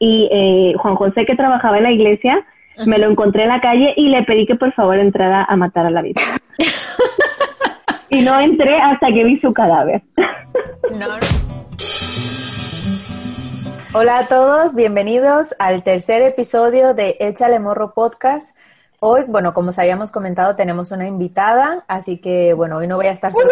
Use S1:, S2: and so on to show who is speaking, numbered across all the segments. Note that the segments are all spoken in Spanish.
S1: y eh, Juan José, que trabajaba en la iglesia, me lo encontré en la calle y le pedí que por favor entrara a matar a la vida. y no entré hasta que vi su cadáver.
S2: Hola a todos, bienvenidos al tercer episodio de Échale Morro Podcast. Hoy, bueno, como os habíamos comentado, tenemos una invitada, así que, bueno, hoy no voy a estar sola.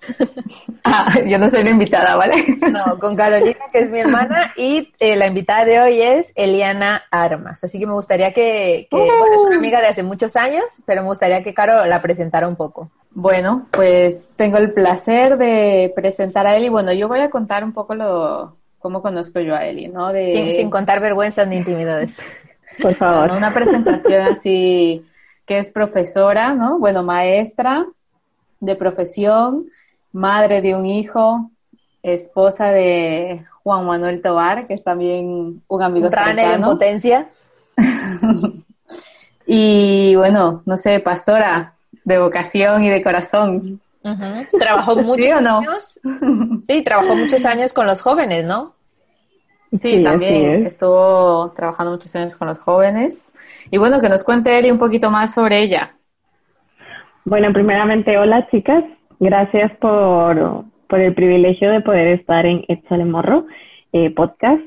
S1: Ah, yo no soy la invitada, ¿vale?
S2: No, con Carolina, que es mi hermana, y eh, la invitada de hoy es Eliana Armas. Así que me gustaría que, bueno, es una amiga de hace muchos años, pero me gustaría que Caro la presentara un poco.
S3: Bueno, pues tengo el placer de presentar a Eli. Bueno, yo voy a contar un poco lo cómo conozco yo a Eli, ¿no?
S2: De... Sin, contar vergüenzas ni intimidades.
S1: Por favor.
S3: una presentación así que es profesora, ¿no? Bueno, maestra de profesión, madre de un hijo, esposa de Juan Manuel Tobar, que es también un amigo
S2: cercano. en potencia.
S3: y bueno, no sé, pastora de vocación y de corazón.
S2: Trabajó muchos años. Sí, trabajó muchos años con los jóvenes, ¿no?
S3: Sí, también estuvo trabajando muchos años con los jóvenes. Y bueno, que nos cuente Eli un poquito más sobre ella.
S1: Bueno, primeramente, hola chicas, Gracias por, por el privilegio de poder estar en Échale Morro eh, podcast.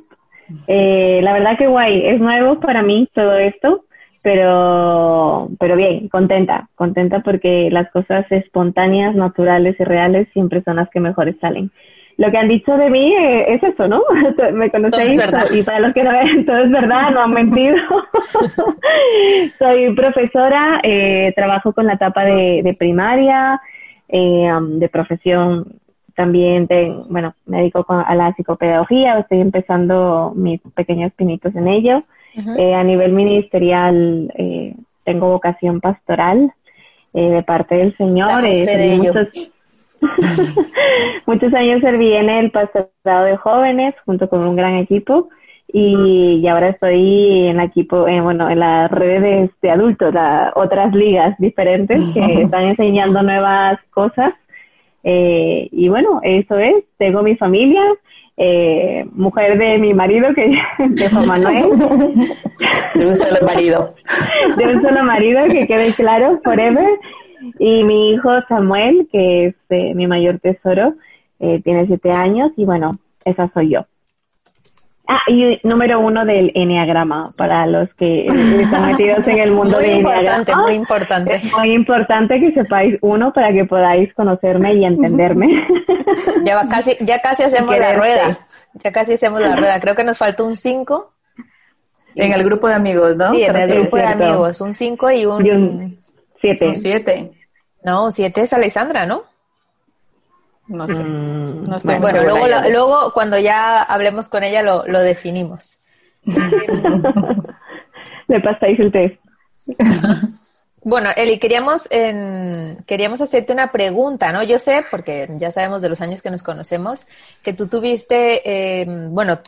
S1: Eh, la verdad que guay, es nuevo para mí todo esto, pero, pero bien, contenta, contenta porque las cosas espontáneas, naturales y reales siempre son las que mejores salen. Lo que han dicho de mí eh, es eso, ¿no? Me conocéis y para los que no ven, todo es verdad, no han mentido. Soy profesora, eh, trabajo con la etapa de, de primaria, eh, de profesión también, de, bueno, me dedico a la psicopedagogía, estoy empezando mis pequeños pinitos en ello. Eh, a nivel ministerial eh, tengo vocación pastoral de parte del Señor. muchos, muchos años serví en el pastorado de jóvenes junto con un gran equipo y, ahora estoy en equipo, eh, bueno, en las redes de adultos, otras ligas diferentes que están enseñando nuevas cosas. Eh, y bueno, eso es, tengo mi familia, eh, mujer de mi marido, que de Juan Manuel.
S3: De un solo marido.
S1: De un solo marido, que quede claro, forever. Y mi hijo Samuel, que es eh, mi mayor tesoro, tiene siete años y bueno, esa soy yo. Ah, y número uno del Enneagrama, para los que están metidos en el mundo
S2: muy
S1: del
S2: importante, Muy importante,
S1: muy importante que sepáis uno para que podáis conocerme y entenderme.
S2: Ya casi, ya casi hacemos la rueda. Ya casi hacemos la rueda. Creo que nos falta un 5.
S3: En el grupo de amigos, ¿no?
S2: Sí, en el grupo de amigos. Un 5 y un
S1: 7.
S3: Un 7.
S2: No, un 7 es Alexandra, ¿no?
S3: No sé. Mm,
S2: bueno, luego, luego cuando ya hablemos con ella lo, lo definimos.
S1: Le pasáis el test.
S2: Bueno, Eli, queríamos, queríamos hacerte una pregunta, ¿no? Yo sé, porque ya sabemos de los años que nos conocemos, que tú tuviste, eh, bueno,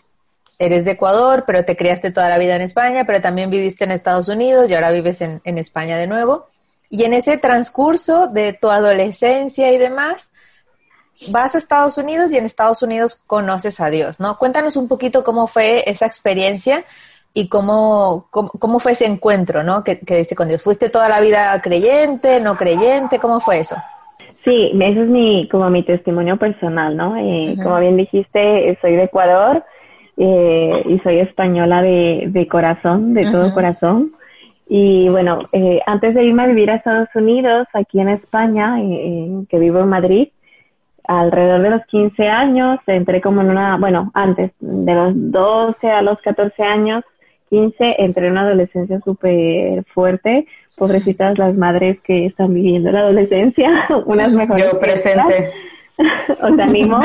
S2: eres de Ecuador, pero te criaste toda la vida en España, pero también viviste en Estados Unidos y ahora vives en, en España de nuevo. Y en ese transcurso de tu adolescencia y demás, vas a Estados Unidos y en Estados Unidos conoces a Dios, ¿no? Cuéntanos un poquito cómo fue esa experiencia y cómo, cómo, fue ese encuentro, ¿no? Que, que diste con Dios. ¿Fuiste toda la vida creyente, no creyente? ¿Cómo fue eso?
S1: Sí, ese es mi, como mi testimonio personal, ¿no? Eh, Como bien dijiste, soy de Ecuador eh, y soy española de, de corazón, de todo corazón. Y bueno, eh, antes de irme a vivir a Estados Unidos, aquí en España, eh, que vivo en Madrid, alrededor de los 15 años, entré como en una, bueno, antes, de los 12 a los 14 años, 15, entré en una adolescencia súper fuerte. Pobrecitas las madres que están viviendo la adolescencia, unas mejores.
S3: Yo presente.
S1: os animo,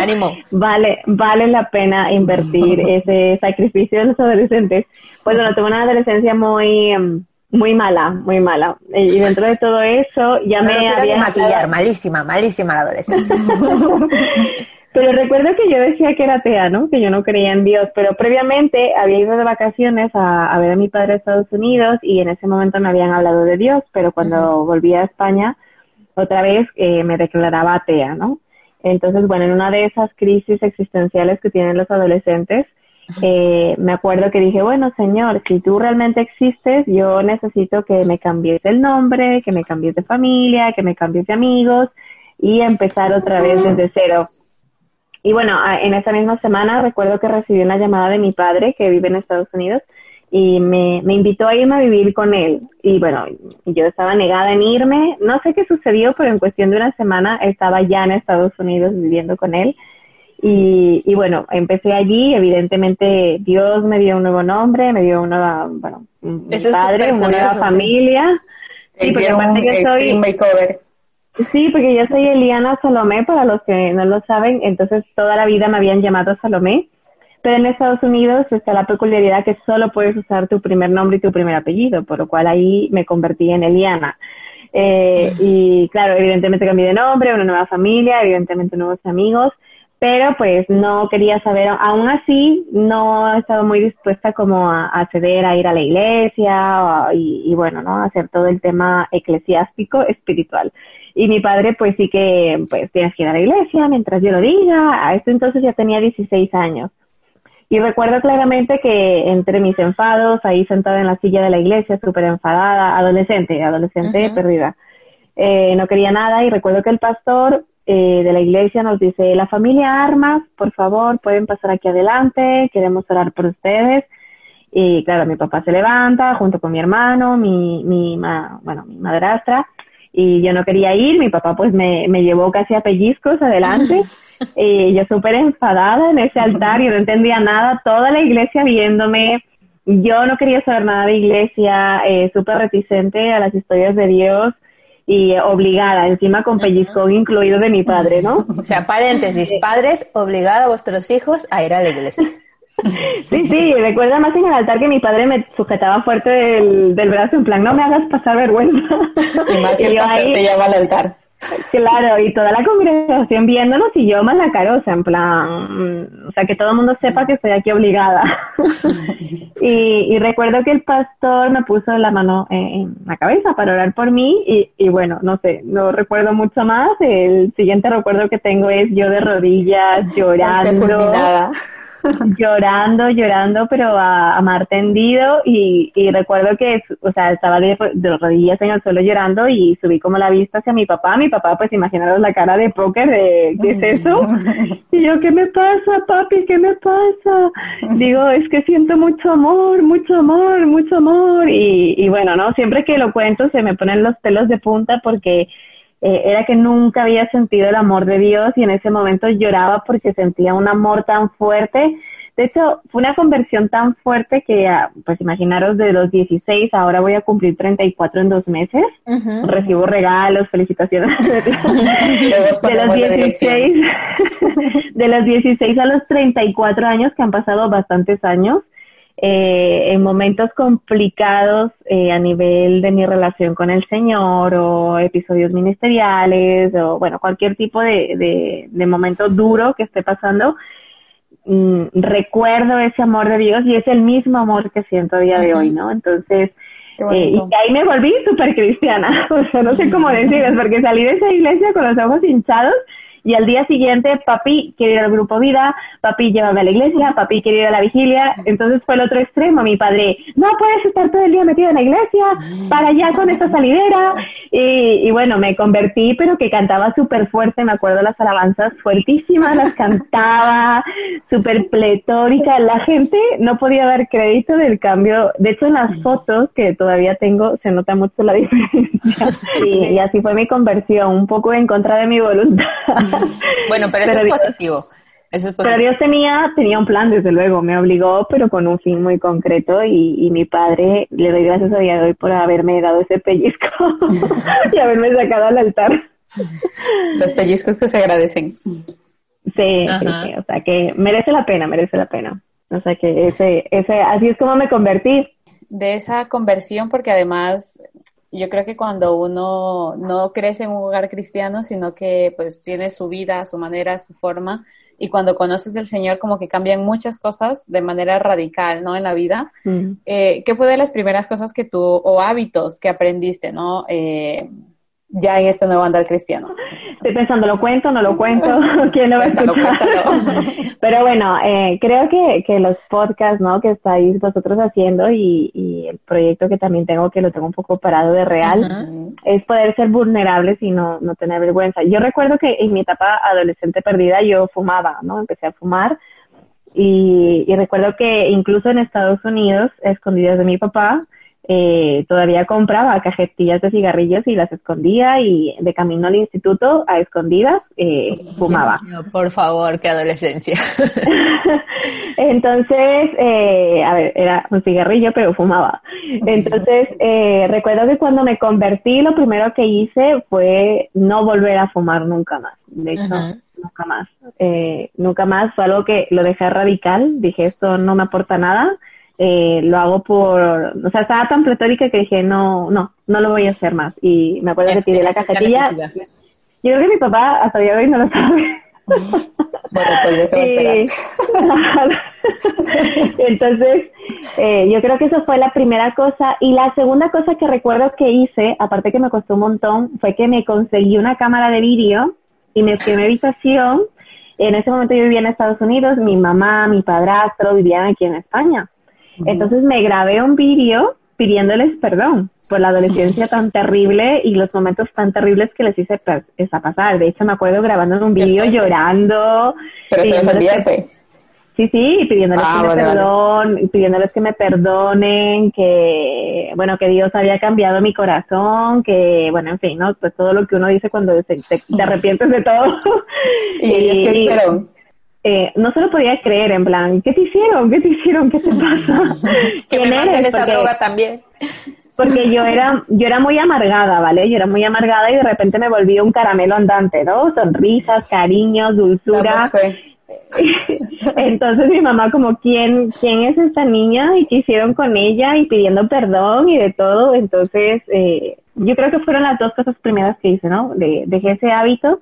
S1: vale, vale la pena invertir ese sacrificio de los adolescentes. Pues bueno, tuve una adolescencia muy, em, muy mala, muy mala. Y dentro de todo eso ya me
S2: había... maquillar, malísima, malísima la adolescencia.
S1: pero recuerdo que yo decía que era atea, ¿no? Que yo no creía en Dios, pero previamente había ido de vacaciones a, ver a mi padre a Estados Unidos y en ese momento me habían hablado de Dios, pero cuando volví a España, otra vez eh, me declaraba atea, ¿no? Entonces, bueno, en una de esas crisis existenciales que tienen los adolescentes, eh, me acuerdo que dije, bueno, Señor, si tú realmente existes, yo necesito que me cambies el nombre, que me cambies de familia, que me cambies de amigos y empezar otra vez desde cero. Y bueno, en esa misma semana recuerdo que recibí una llamada de mi padre que vive en Estados Unidos y me, me invitó a irme a vivir con él. Y bueno, yo estaba negada en irme. No sé qué sucedió, pero en cuestión de una semana estaba ya en Estados Unidos viviendo con él. Y, y bueno, empecé allí, evidentemente Dios me dio un nuevo nombre, me dio una, bueno, un padre, una nueva familia.
S3: Sí, porque aparte que soy... Makeover.
S1: Sí, porque yo soy Eliana Salomé, para los que no lo saben, entonces toda la vida me habían llamado Salomé, pero en Estados Unidos está la peculiaridad que solo puedes usar tu primer nombre y tu primer apellido, por lo cual ahí me convertí en Eliana. Eh, y claro, evidentemente cambié de nombre, una nueva familia, evidentemente nuevos amigos, pero pues no quería saber, aún así no he estado muy dispuesta como a, acceder a ir a la iglesia y, y, bueno, ¿no? hacer todo el tema eclesiástico, espiritual. Y mi padre pues sí que pues tienes que ir a la iglesia mientras yo lo diga, a esto entonces ya tenía 16 años. Y recuerdo claramente que entre mis enfados, ahí sentada en la silla de la iglesia, súper enfadada, adolescente, adolescente perdida, eh, no quería nada y recuerdo que el pastor eh, de la iglesia nos dice, la familia Armas, por favor, pueden pasar aquí adelante, queremos orar por ustedes. Y claro, mi papá se levanta junto con mi hermano, mi, mi, bueno, mi madrastra, y yo no quería ir, mi papá pues me, me llevó casi a pellizcos adelante, y yo súper enfadada en ese altar, y no entendía nada, toda la iglesia viéndome, yo no quería saber nada de iglesia, eh, súper reticente a las historias de Dios, y obligada, encima con pellizcón incluido de mi padre, ¿no?
S2: O sea, paréntesis, padres obligada a vuestros hijos a ir a la iglesia.
S1: Sí, sí, recuerda más en el altar que mi padre me sujetaba fuerte del, del brazo, en plan, no me hagas pasar vergüenza.
S3: Y más y yo ahí, te llama al altar.
S1: Claro, y toda la congregación viéndonos y yo más la carosa, en plan, mm, o sea, que todo el mundo sepa que estoy aquí obligada. y, y, recuerdo que el pastor me puso la mano en, la cabeza para orar por mí y, y, bueno, no sé, no recuerdo mucho más. El siguiente recuerdo que tengo es yo de rodillas llorando llorando, llorando, pero a, mar tendido y, y, recuerdo que, o sea, estaba de, rodillas en el suelo llorando y subí como la vista hacia mi papá. Mi papá, pues imaginaros la cara de póker de, ¿qué es eso? Y yo, ¿qué me pasa, papi? ¿Qué me pasa? Digo, es que siento mucho amor, mucho amor, mucho amor. Y, y bueno, ¿no? Siempre que lo cuento se me ponen los pelos de punta porque eh, era que nunca había sentido el amor de Dios y en ese momento lloraba porque sentía un amor tan fuerte. De hecho, fue una conversión tan fuerte que, ah, pues imaginaros, de los 16, ahora voy a cumplir 34 en dos meses. Recibo regalos, felicitaciones. de los 16, de los 16 a los 34 años, que han pasado bastantes años, eh, en momentos complicados eh, a nivel de mi relación con el Señor o episodios ministeriales o bueno, cualquier tipo de, de, momento duro que esté pasando, mm, recuerdo ese amor de Dios y es el mismo amor que siento a día de hoy, ¿no? Entonces, eh, y ahí me volví súper cristiana, o sea, no sé cómo decirles, porque salí de esa iglesia con los ojos hinchados y al día siguiente, papi quiere ir al grupo vida, papi llévame a la iglesia, papi quiere ir a la vigilia. Entonces fue el otro extremo. Mi padre, no puedes estar todo el día metido en la iglesia, para allá con esta salidera. Y, y bueno, me convertí, pero que cantaba súper fuerte. Me acuerdo las alabanzas fuertísimas, las cantaba, súper pletórica. La gente no podía dar crédito del cambio. De hecho, en las fotos que todavía tengo se nota mucho la diferencia. Y, y así fue mi conversión, un poco en contra de mi voluntad.
S2: bueno, pero eso, es positivo.
S1: Pero Dios tenía, tenía un plan, desde luego, me obligó, pero con un fin muy concreto y, mi padre, le doy gracias a día de hoy por haberme dado ese pellizco y haberme sacado al altar.
S3: Los pellizcos que se agradecen.
S1: Sí, sí, o sea que merece la pena, merece la pena. O sea que ese, ese, así es como me convertí.
S3: De esa conversión, porque además yo creo que cuando uno no crece en un hogar cristiano, sino que pues tiene su vida, su manera, su forma, y cuando conoces del Señor como que cambian muchas cosas de manera radical, ¿no? En la vida. Eh, ¿Qué fue de las primeras cosas que tú, o hábitos que aprendiste, ¿no? Eh, ya en este nuevo andar cristiano.
S1: Estoy pensando, ¿lo cuento? ¿No lo cuento? ¿Quién lo va a escuchar? Pero bueno, eh, creo que, que los podcasts, ¿no? Que estáis vosotros haciendo y, y, el proyecto que también tengo, que lo tengo un poco parado de real, es poder ser vulnerables y no, no tener vergüenza. Yo recuerdo que en mi etapa adolescente perdida yo fumaba, ¿no? Empecé a fumar y, y recuerdo que incluso en Estados Unidos, escondidas de mi papá, eh, todavía compraba cajetillas de cigarrillos y las escondía y de camino al instituto a escondidas eh, fumaba.
S2: por favor, qué adolescencia.
S1: Entonces, eh, a ver, era un cigarrillo, pero fumaba. Entonces, eh, recuerdo que cuando me convertí, lo primero que hice fue no volver a fumar nunca más. De hecho, nunca más. Eh, nunca más fue algo que lo dejé radical. Dije, esto no me aporta nada eh, lo hago por, o sea, estaba tan pletórica que dije, no, no, no lo voy a hacer más. Y me acuerdo que tiré la cajetilla. Yo creo que mi papá hasta día de hoy no lo sabe.
S3: Bueno, pues
S1: Entonces, eh, yo creo que eso fue la primera cosa. Y la segunda cosa que recuerdo que hice, aparte que me costó un montón, fue que me conseguí una cámara de vídeo y me fui a mi habitación. En ese momento yo vivía en Estados Unidos, mi mamá, mi padrastro vivían aquí en España. Entonces me grabé un vídeo pidiéndoles perdón por la adolescencia tan terrible y los momentos tan terribles que les hice esa pasar. De hecho, me acuerdo grabando un vídeo llorando.
S3: Pero se enviaste.
S1: Sí, sí, pidiéndoles ah, que me perdón, pidiéndoles que me perdonen, que, bueno, que Dios había cambiado mi corazón, que, bueno, en fin, ¿no? Pues todo lo que uno dice cuando te, te, arrepientes de todo.
S3: y, es que,
S1: eh, no se lo podía creer, en plan, ¿qué te hicieron? ¿Qué te hicieron? ¿Qué te pasa?
S2: ¿Quién eres? esa droga también.
S1: Porque yo era, yo era muy amargada, ¿vale? Yo era muy amargada y de repente me volví un caramelo andante, ¿no? Sonrisas, cariños, dulzura. Entonces mi mamá como, ¿quién, ¿quién es esta niña? ¿Y qué hicieron con ella? Y pidiendo perdón y de todo. Entonces, eh, yo creo que fueron las dos cosas primeras que hice, ¿no? De, dejé ese hábito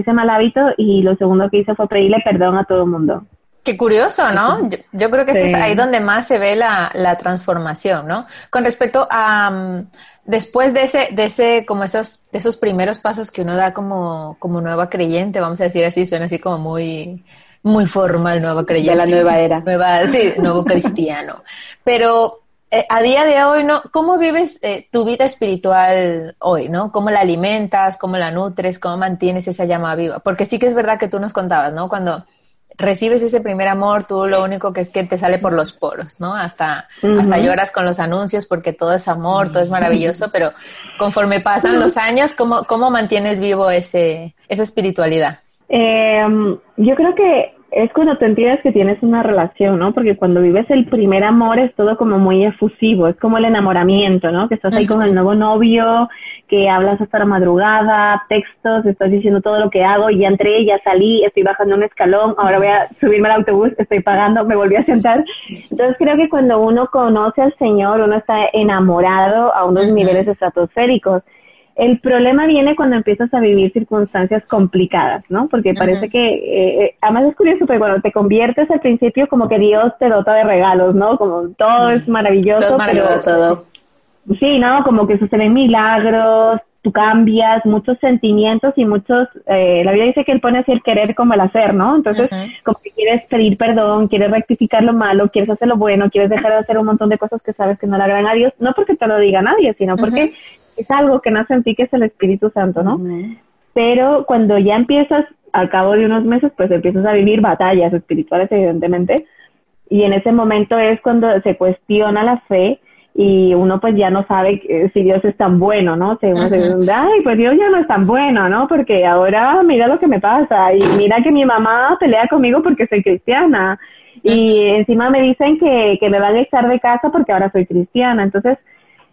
S1: ese mal hábito y lo segundo que hice fue pedirle perdón a todo el mundo.
S2: Qué curioso, ¿no? Yo, creo que es ahí donde más se ve la, transformación, ¿no? Con respecto a mm, después de ese, de ese, como esos, de esos primeros pasos que uno da como, como nueva creyente, vamos a decir así, suena así como muy, muy formal, nueva creyente.
S3: De la nueva era.
S2: Nueva, sí, nuevo cristiano. Pero eh, a día de hoy, ¿no? ¿Cómo vives eh, tu vida espiritual hoy, ¿no? ¿Cómo la alimentas? ¿Cómo la nutres? ¿Cómo mantienes esa llama viva? Porque sí que es verdad que tú nos contabas, ¿no? Cuando recibes ese primer amor, tú lo único que es que te sale por los poros, ¿no? Hasta, hasta lloras con los anuncios porque todo es amor, todo es maravilloso, pero conforme pasan los años, ¿cómo, cómo mantienes vivo ese, esa espiritualidad?
S1: Eh, yo creo que es cuando te entiendes que tienes una relación, ¿no? Porque cuando vives el primer amor es todo como muy efusivo, es como el enamoramiento, ¿no? Que estás ahí con el nuevo novio, que hablas hasta la madrugada, textos, estás diciendo todo lo que hago, ya entré, ya salí, estoy bajando un escalón, ahora voy a subirme al autobús, estoy pagando, me volví a sentar. Entonces creo que cuando uno conoce al Señor, uno está enamorado a unos niveles estratosféricos. El problema viene cuando empiezas a vivir circunstancias complicadas, ¿no? Porque parece que, eh, eh, además es curioso, pero cuando te conviertes al principio como que Dios te dota de regalos, ¿no? Como todo es maravilloso, pero todo. Sí. ¿no? Como que suceden milagros, tú cambias, muchos sentimientos y muchos, eh, la vida dice que él pone así el querer como el hacer, ¿no? Entonces, como que quieres pedir perdón, quieres rectificar lo malo, quieres hacer lo bueno, quieres dejar de hacer un montón de cosas que sabes que no le agradan a Dios, no porque te lo diga nadie, sino porque es algo que nace en ti que es el Espíritu Santo, ¿no? Pero cuando ya empiezas, al cabo de unos meses, pues empiezas a vivir batallas espirituales, evidentemente, y en ese momento es cuando se cuestiona la fe y uno pues ya no sabe si Dios es tan bueno, ¿no? Se uno se dice, ay, pues Dios ya no es tan bueno, ¿no? Porque ahora mira lo que me pasa y mira que mi mamá pelea conmigo porque soy cristiana y encima me dicen que, que me van a echar de casa porque ahora soy cristiana. Entonces,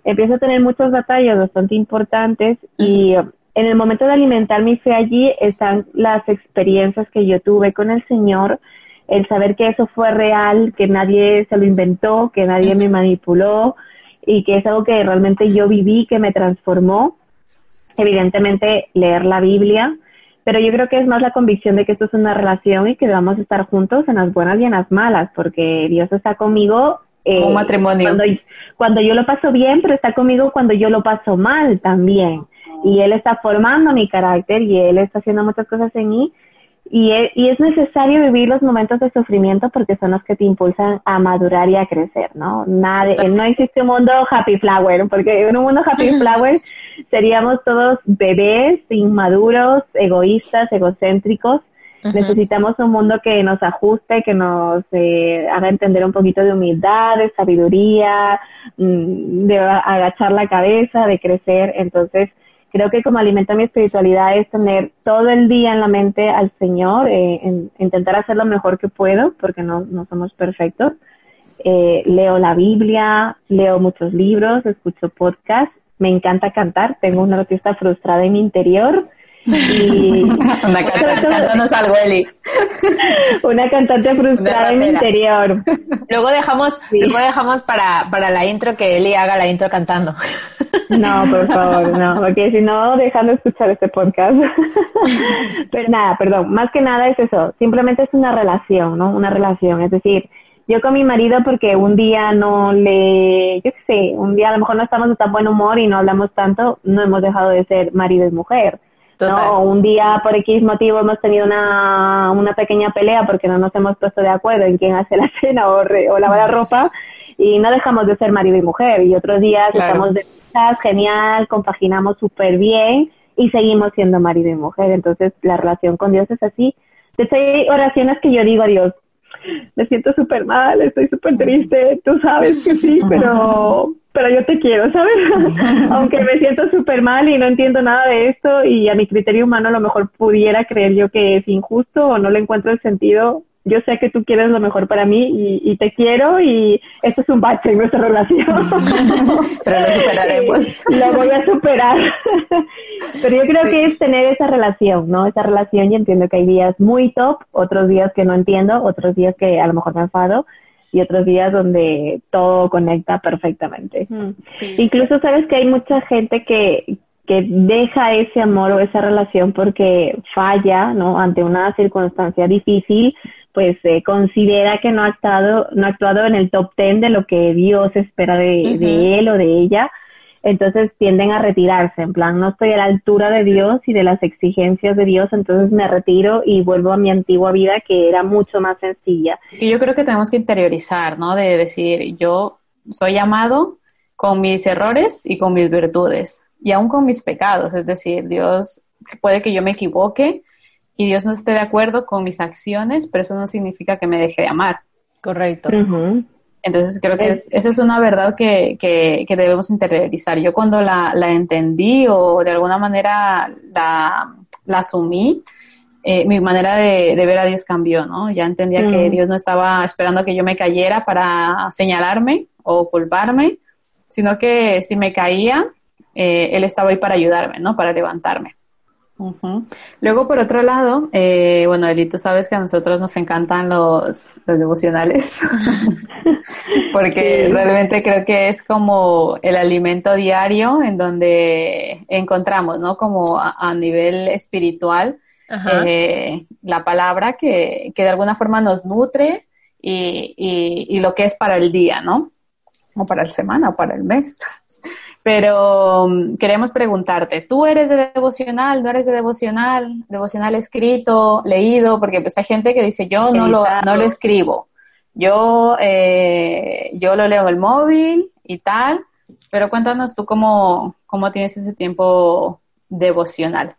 S1: empiezo a tener muchas batallas bastante importantes y en el momento de alimentar mi fe allí están las experiencias que yo tuve con el Señor, el saber que eso fue real, que nadie se lo inventó, que nadie me manipuló y que es algo que realmente yo viví, que me transformó. Evidentemente, leer la Biblia, pero yo creo que es más la convicción de que esto es una relación y que vamos a estar juntos en las buenas y en las malas, porque Dios está conmigo.
S2: Eh, Un matrimonio.
S1: Cuando, cuando yo lo paso bien, pero está conmigo cuando yo lo paso mal también. Y Él está formando mi carácter y Él está haciendo muchas cosas en mí y es, y es necesario vivir los momentos de sufrimiento porque son los que te impulsan a madurar y a crecer, ¿no? Nada, no existe un mundo happy flower, porque en un mundo happy flower seríamos todos bebés, inmaduros, egoístas, egocéntricos. Necesitamos un mundo que nos ajuste, que nos eh, haga entender un poquito de humildad, de sabiduría, mm, de agachar la cabeza, de crecer. Entonces, creo que como alimenta mi espiritualidad es tener todo el día en la mente al Señor, eh, intentar hacer lo mejor que puedo, porque no, no somos perfectos. Eh, leo la Biblia, leo muchos libros, escucho podcasts, me encanta cantar, tengo una artista frustrada en mi interior y
S2: una cantante, algo, Eli.
S1: Una cantante frustrada en mi interior.
S2: Luego dejamos, luego dejamos para, para la intro que Eli haga la intro cantando.
S1: No, por favor, no, porque si no, dejando escuchar este podcast. Pero nada, perdón, más que nada es eso, simplemente es una relación, ¿no? Una relación, es decir, yo con mi marido porque un día no le, yo qué sé, un día a lo mejor no estamos de tan buen humor y no hablamos tanto, no hemos dejado de ser marido y mujer. ¿No? Un día por X motivo hemos tenido una, una pequeña pelea porque no nos hemos puesto de acuerdo en quién hace la cena o, o lava la ropa y no dejamos de ser marido y mujer. Y otros días estamos de genial, compaginamos súper bien y seguimos siendo marido y mujer. Entonces la relación con Dios es así. De hecho hay oraciones que yo digo a Dios, me siento súper mal, estoy súper triste, tú sabes que sí, pero, pero yo te quiero, ¿sabes? Aunque me siento súper mal y no entiendo nada de esto y a mi criterio humano a lo mejor pudiera creer yo que es injusto o no le encuentro el sentido, yo sé que tú quieres lo mejor para mí y, te quiero y esto es un bache en nuestra relación.
S2: Pero lo superaremos.
S1: lo voy a superar. Pero yo creo que es tener esa relación, ¿no? Esa relación y entiendo que hay días muy top, otros días que no entiendo, otros días que a lo mejor me enfado y otros días donde todo conecta perfectamente. Incluso sabes que hay mucha gente que, que deja ese amor o esa relación porque falla, ¿no? Ante una circunstancia difícil pues eh, considera que no ha actuado, no ha actuado en el top ten de lo que Dios espera de, de, él o de ella. Entonces tienden a retirarse, en plan, no estoy a la altura de Dios y de las exigencias de Dios, entonces me retiro y vuelvo a mi antigua vida que era mucho más sencilla.
S3: Y yo creo que tenemos que interiorizar, ¿no? De decir, yo soy llamado con mis errores y con mis virtudes, y aún con mis pecados, es decir, Dios puede que yo me equivoque, y Dios no esté de acuerdo con mis acciones, pero eso no significa que me deje de amar.
S2: Correcto.
S3: Entonces creo que esa es una verdad que, que, debemos interiorizar. Yo cuando la, la, entendí o de alguna manera la, la asumí, eh, mi manera de, de, ver a Dios cambió, ¿no? Ya entendía que Dios no estaba esperando que yo me cayera para señalarme o culparme, sino que si me caía, eh, Él estaba ahí para ayudarme, ¿no? Para levantarme. Luego, por otro lado, eh, bueno, Eli, tú sabes que a nosotros nos encantan los, los devocionales, porque realmente creo que es como el alimento diario en donde encontramos, ¿no? Como a, nivel espiritual, eh, la palabra que, que, de alguna forma nos nutre y, y, y lo que es para el día, ¿no? O para la semana o para el mes. Pero um, queremos preguntarte, ¿tú eres de devocional? ¿No eres de devocional? ¿Devocional escrito, leído? Porque pues hay gente que dice, yo no lo, no lo escribo. Yo, eh, yo lo leo en el móvil y tal. Pero cuéntanos tú cómo, cómo tienes ese tiempo devocional.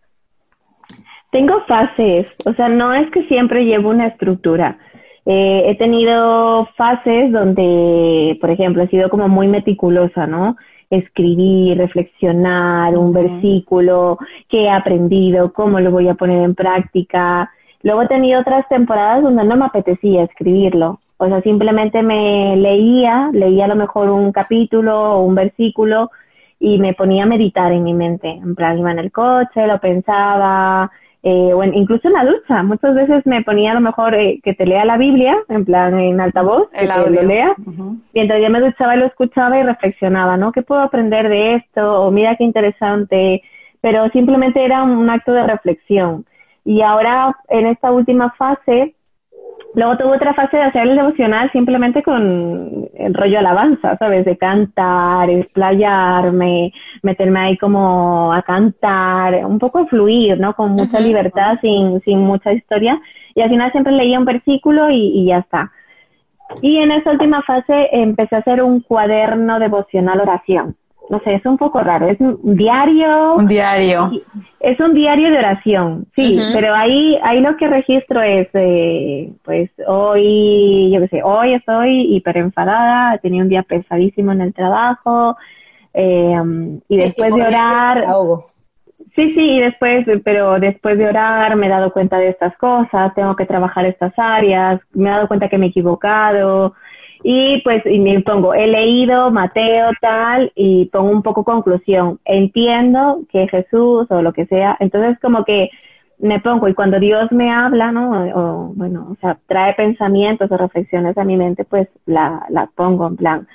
S1: Tengo fases, o sea, no es que siempre llevo una estructura. Eh, he tenido fases donde, por ejemplo, he sido como muy meticulosa, ¿no? Escribir, reflexionar un versículo, qué he aprendido, cómo lo voy a poner en práctica. Luego he tenido otras temporadas donde no me apetecía escribirlo. O sea, simplemente me leía, leía a lo mejor un capítulo o un versículo y me ponía a meditar en mi mente. En plan, iba en el coche, lo pensaba, eh, o incluso en la ducha. Muchas veces me ponía a lo mejor eh, que te lea la Biblia, en plan en altavoz, que te lo lea, mientras yo me duchaba y lo escuchaba y reflexionaba, ¿no? ¿Qué puedo aprender de esto? O mira qué interesante. Pero simplemente era un acto de reflexión. Y ahora, en esta última fase, Luego tuve otra fase de hacer el devocional simplemente con el rollo alabanza, ¿sabes? De cantar, explayarme, meterme ahí como a cantar, un poco fluir, ¿no? Con mucha libertad, sin, sin mucha historia. Y al final siempre leía un versículo y, y ya está. Y en esa última fase empecé a hacer un cuaderno devocional oración no sé, es un poco raro, es un diario.
S3: Un diario.
S1: Es un diario de oración, sí, pero ahí, ahí lo que registro es, eh, pues hoy, yo qué sé, hoy estoy hiper enfadada, he tenido un día pesadísimo en el trabajo, eh, y después de orar... Sí, sí, y después, pero después de orar me he dado cuenta de estas cosas, tengo que trabajar estas áreas, me he dado cuenta que me he equivocado, y pues y me pongo, he leído Mateo tal y pongo un poco conclusión. Entiendo que Jesús o lo que sea, entonces como que me pongo y cuando Dios me habla, ¿no? O, bueno, o sea, trae pensamientos o reflexiones a mi mente, pues la, la pongo en plan,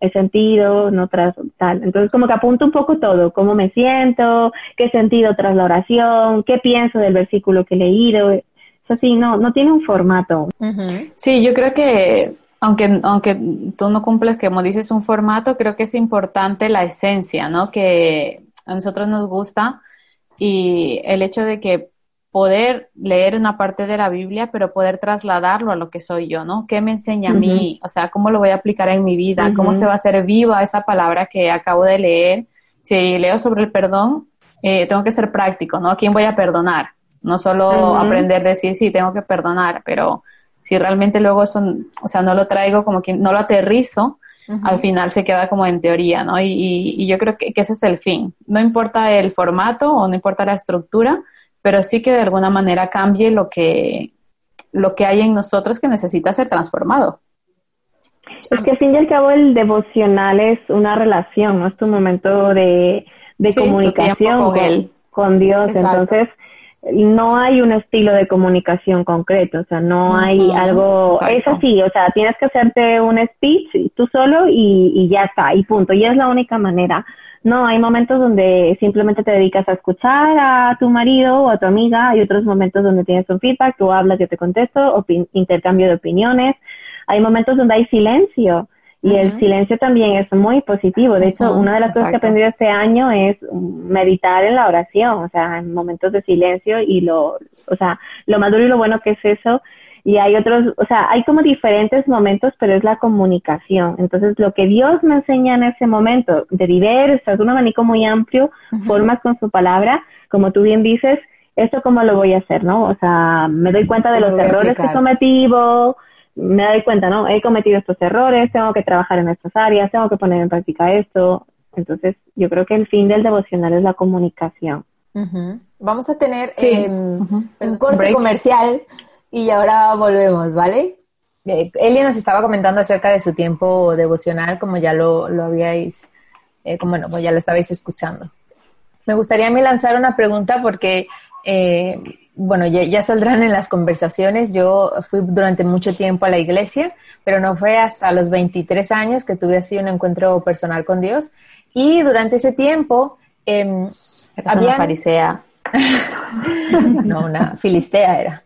S1: he sentido, no tras tal. Entonces como que apunto un poco todo, cómo me siento, qué sentido tras la oración, qué pienso del versículo que he leído. Eso sí, no, no tiene un formato.
S3: Sí, yo creo que aunque, aunque tú no cumples, como dices, un formato, creo que es importante la esencia, ¿no? Que a nosotros nos gusta y el hecho de que poder leer una parte de la Biblia, pero poder trasladarlo a lo que soy yo, ¿no? ¿Qué me enseña a mí? O sea, ¿cómo lo voy a aplicar en mi vida? ¿Cómo se va a hacer viva esa palabra que acabo de leer? Si leo sobre el perdón, eh, tengo que ser práctico, ¿no? ¿A quién voy a perdonar? No solo aprender a decir, sí, tengo que perdonar, pero si realmente luego son, o sea, no lo traigo como que no lo aterrizo, al final se queda como en teoría, ¿no? Y, yo creo que, ese es el fin. No importa el formato o no importa la estructura, pero sí que de alguna manera cambie lo que, lo que hay en nosotros que necesita ser transformado.
S1: Es que al fin y al cabo el devocional es una relación, ¿no? Es tu momento de, comunicación con, con, Dios. Entonces, no hay un estilo de comunicación concreto, o sea, no hay algo, es así, o sea, tienes que hacerte un speech tú solo y, y, ya está, y punto, y es la única manera. No, hay momentos donde simplemente te dedicas a escuchar a tu marido o a tu amiga, hay otros momentos donde tienes un feedback, tú hablas, yo te contesto, intercambio de opiniones, hay momentos donde hay silencio, y el silencio también es muy positivo. De hecho, una de las cosas que he aprendido este año es meditar en la oración, o sea, en momentos de silencio y lo, o sea, lo maduro y lo bueno que es eso. Y hay otros, o sea, hay como diferentes momentos, pero es la comunicación. Entonces, lo que Dios me enseña en ese momento, de diversas, un abanico muy amplio, formas con su palabra, como tú bien dices, esto cómo lo voy a hacer, ¿no? O sea, me doy cuenta de los errores que cometí, me doy cuenta, ¿no? He cometido estos errores, tengo que trabajar en estas áreas, tengo que poner en práctica esto. Entonces, yo creo que el fin del devocional es la comunicación.
S2: Vamos a tener em, un corte comercial y ahora volvemos, ¿vale? Eh, Elia nos estaba comentando acerca de su tiempo devocional, como ya lo, lo habíais, eh, como bueno, pues ya lo estabais escuchando. Me gustaría a mí lanzar una pregunta porque eh, bueno, ya, saldrán en las conversaciones. Yo fui durante mucho tiempo a la iglesia, pero no fue hasta los 23 años que tuve así un encuentro personal con Dios. Y durante ese tiempo...
S3: Eh, había una farisea.
S2: no, una filistea era.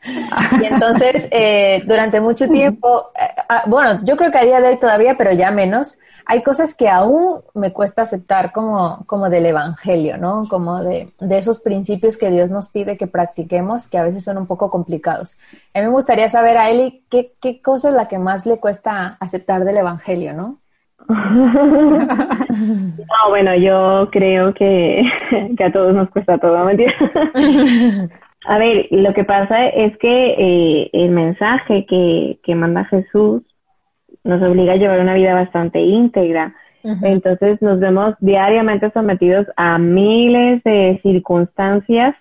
S2: Y entonces, eh, durante mucho tiempo, eh, ah, bueno, yo creo que a día de hoy todavía, pero ya menos, hay cosas que aún me cuesta aceptar como, como del Evangelio, ¿no? Como de, de, esos principios que Dios nos pide que practiquemos, que a veces son un poco complicados. A mí me gustaría saber a Eli qué, qué cosa es la que más le cuesta aceptar del Evangelio, ¿no?
S1: no, bueno, yo creo que, que a todos nos cuesta todo, ¿mentira? a ver, lo que pasa es que eh, el mensaje que, que manda Jesús nos obliga a llevar una vida bastante íntegra. Entonces nos vemos diariamente sometidos a miles de circunstancias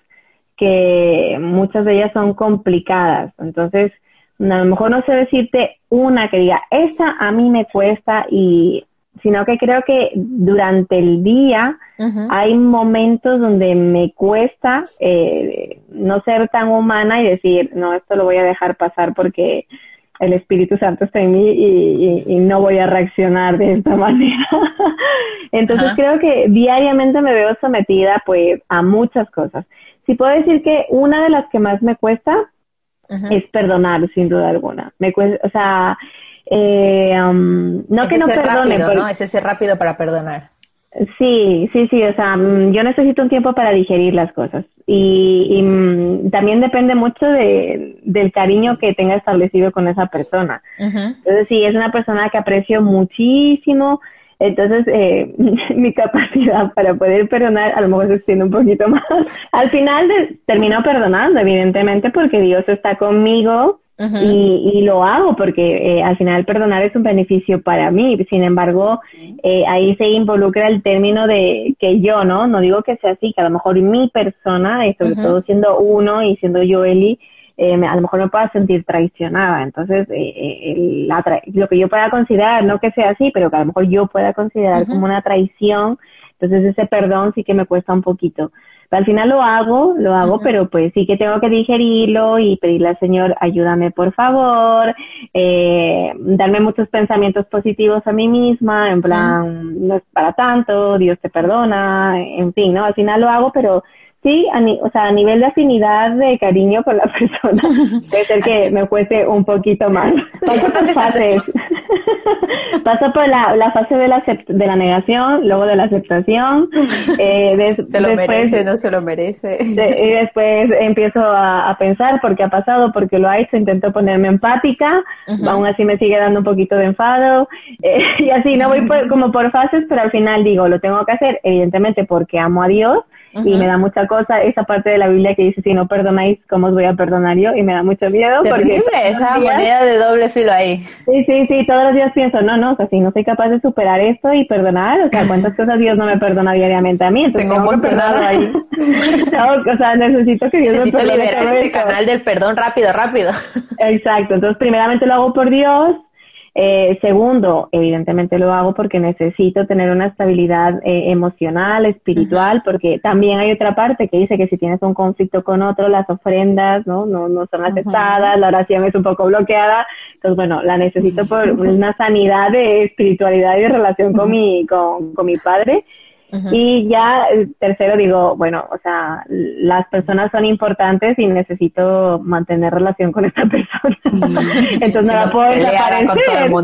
S1: que muchas de ellas son complicadas. Entonces, a lo mejor no sé decirte una que diga, esta a mí me cuesta y sino que creo que durante el día hay momentos donde me cuesta eh, no ser tan humana y decir, no, esto lo voy a dejar pasar porque el Espíritu Santo está en mí y, no voy a reaccionar de esta manera. Entonces creo que diariamente me veo sometida pues a muchas cosas. Si puedo decir que una de las que más me cuesta es perdonar, sin duda alguna. Me cuesta, o sea, eh, um, no que no perdone.
S2: Rápido, ¿no? Es ese rápido para perdonar.
S1: Sí, sí, sí, o sea, mm, yo necesito un tiempo para digerir las cosas y, mm, también depende mucho de, del cariño que tenga establecido con esa persona. Entonces, si es una persona que aprecio muchísimo, entonces eh, mi capacidad para poder perdonar a lo mejor se extiende un poquito más. Al final termino perdonando, evidentemente, porque Dios está conmigo y, y, lo hago porque eh, al final perdonar es un beneficio para mí. Sin embargo, eh, ahí se involucra el término de que yo, ¿no? No digo que sea así, que a lo mejor mi persona, y sobre todo siendo uno y siendo yo Eli, eh, a lo mejor me pueda sentir traicionada. Entonces, eh, lo que yo pueda considerar, no que sea así, pero que a lo mejor yo pueda considerar como una traición, entonces ese perdón sí que me cuesta un poquito al final lo hago, lo hago, pero pues sí que tengo que digerirlo y pedirle al Señor, ayúdame por favor, eh, darme muchos pensamientos positivos a mí misma, en plan, no es para tanto, Dios te perdona, en fin, ¿no? Al final lo hago, pero sí, a o sea, a nivel de afinidad, de cariño con la persona, puede ser que me cueste un poquito más. Paso por fases. Paso por la, la fase de la, de la negación, luego de la aceptación.
S2: Eh, se lo merece, no se lo merece.
S1: y después empiezo a, a, pensar por qué ha pasado, por qué lo ha hecho, intento ponerme empática, aún así me sigue dando un poquito de enfado. Eh, y así, no voy como por fases, pero al final digo, lo tengo que hacer, evidentemente porque amo a Dios y me da mucha cosa esa parte de la Biblia que dice, si no perdonáis, ¿cómo os voy a perdonar yo? Y me da mucho miedo.
S2: porque esa moneda de doble filo ahí.
S1: Sí, sí, sí, todos los días pienso, no, no, o sea, si no soy capaz de superar esto y perdonar, o sea, ¿cuántas cosas Dios no me perdona diariamente a mí? Entonces tengo, que perdonar ahí. o sea, necesito que Dios
S2: necesito me perdone. liberar este canal del perdón rápido, rápido.
S1: Exacto, entonces primeramente lo hago por Dios, eh, segundo, evidentemente lo hago porque necesito tener una estabilidad eh, emocional, espiritual, porque también hay otra parte que dice que si tienes un conflicto con otro, las ofrendas no, no, no son aceptadas, la oración es un poco bloqueada. Entonces, bueno, la necesito por una sanidad de espiritualidad y de relación con, mi, con, con mi padre. Y ya, tercero, digo, bueno, o sea, las personas son importantes y necesito mantener relación con esta persona. Entonces no la puedo desaparecer.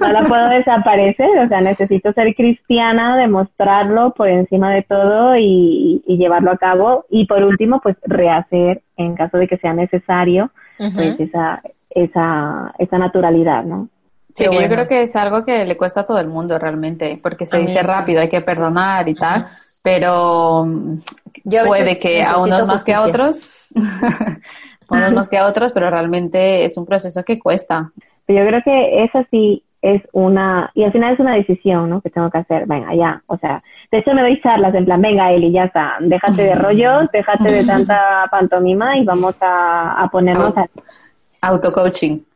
S1: No la puedo desaparecer, o sea, necesito ser cristiana, demostrarlo por encima de todo y, llevarlo a cabo. Y por último, pues rehacer, en caso de que sea necesario, pues esa, esa, esa naturalidad, ¿no?
S3: Sí, yo creo que es algo que le cuesta a todo el mundo realmente, porque se dice rápido, hay que perdonar y tal, pero puede que a unos más que a otros, unos más que a otros, pero realmente es un proceso que cuesta.
S1: Yo creo que esa sí es una, y al final es una decisión, ¿no? Que tengo que hacer, venga, ya, o sea, de hecho me doy charlas en plan, venga Eli, ya está, déjate de rollos, déjate de tanta pantomima y vamos a, a ponernos a...
S3: Auto-coaching.